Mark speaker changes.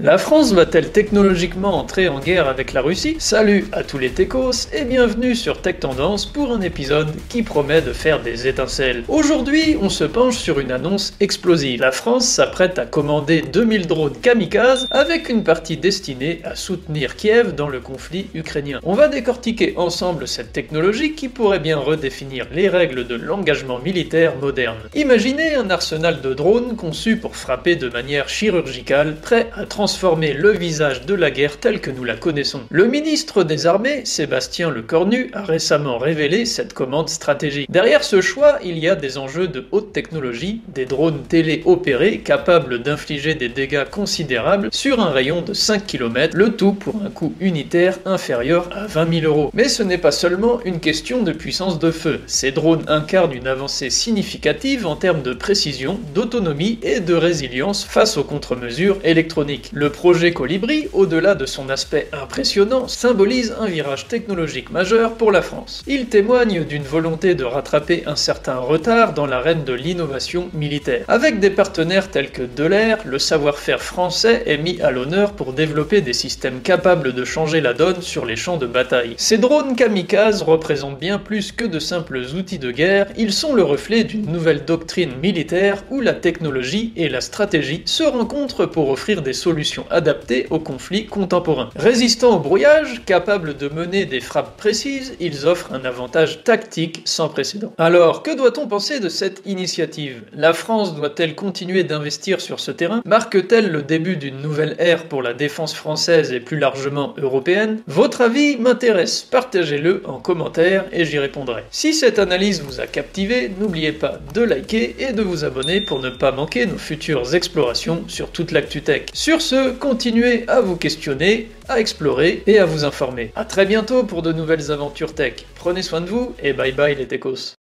Speaker 1: La France va-t-elle technologiquement entrer en guerre avec la Russie? Salut à tous les techos et bienvenue sur Tech Tendance pour un épisode qui promet de faire des étincelles. Aujourd'hui, on se penche sur une annonce explosive. La France s'apprête à commander 2000 drones kamikazes avec une partie destinée à soutenir Kiev dans le conflit ukrainien. On va décortiquer ensemble cette technologie qui pourrait bien redéfinir les règles de l'engagement militaire moderne. Imaginez un arsenal de drones conçu pour frapper de manière chirurgicale, prêt à transformer transformer le visage de la guerre telle que nous la connaissons. Le ministre des Armées, Sébastien Lecornu, a récemment révélé cette commande stratégique. Derrière ce choix, il y a des enjeux de haute technologie, des drones téléopérés capables d'infliger des dégâts considérables sur un rayon de 5 km, le tout pour un coût unitaire inférieur à 20 000 euros. Mais ce n'est pas seulement une question de puissance de feu. Ces drones incarnent une avancée significative en termes de précision, d'autonomie et de résilience face aux contre-mesures électroniques. Le projet Colibri, au-delà de son aspect impressionnant, symbolise un virage technologique majeur pour la France. Il témoigne d'une volonté de rattraper un certain retard dans l'arène de l'innovation militaire. Avec des partenaires tels que Delair, le savoir-faire français est mis à l'honneur pour développer des systèmes capables de changer la donne sur les champs de bataille. Ces drones kamikazes représentent bien plus que de simples outils de guerre, ils sont le reflet d'une nouvelle doctrine militaire où la technologie et la stratégie se rencontrent pour offrir des solutions adaptés aux conflits contemporains. Résistants au brouillage, capables de mener des frappes précises, ils offrent un avantage tactique sans précédent. Alors, que doit-on penser de cette initiative? La France doit-elle continuer d'investir sur ce terrain? Marque-t-elle le début d'une nouvelle ère pour la défense française et plus largement européenne? Votre avis m'intéresse, partagez-le en commentaire et j'y répondrai. Si cette analyse vous a captivé, n'oubliez pas de liker et de vous abonner pour ne pas manquer nos futures explorations sur toute l'actu tech. Sur ce, continuez à vous questionner, à explorer et à vous informer. A très bientôt pour de nouvelles aventures tech. Prenez soin de vous et bye bye les techos.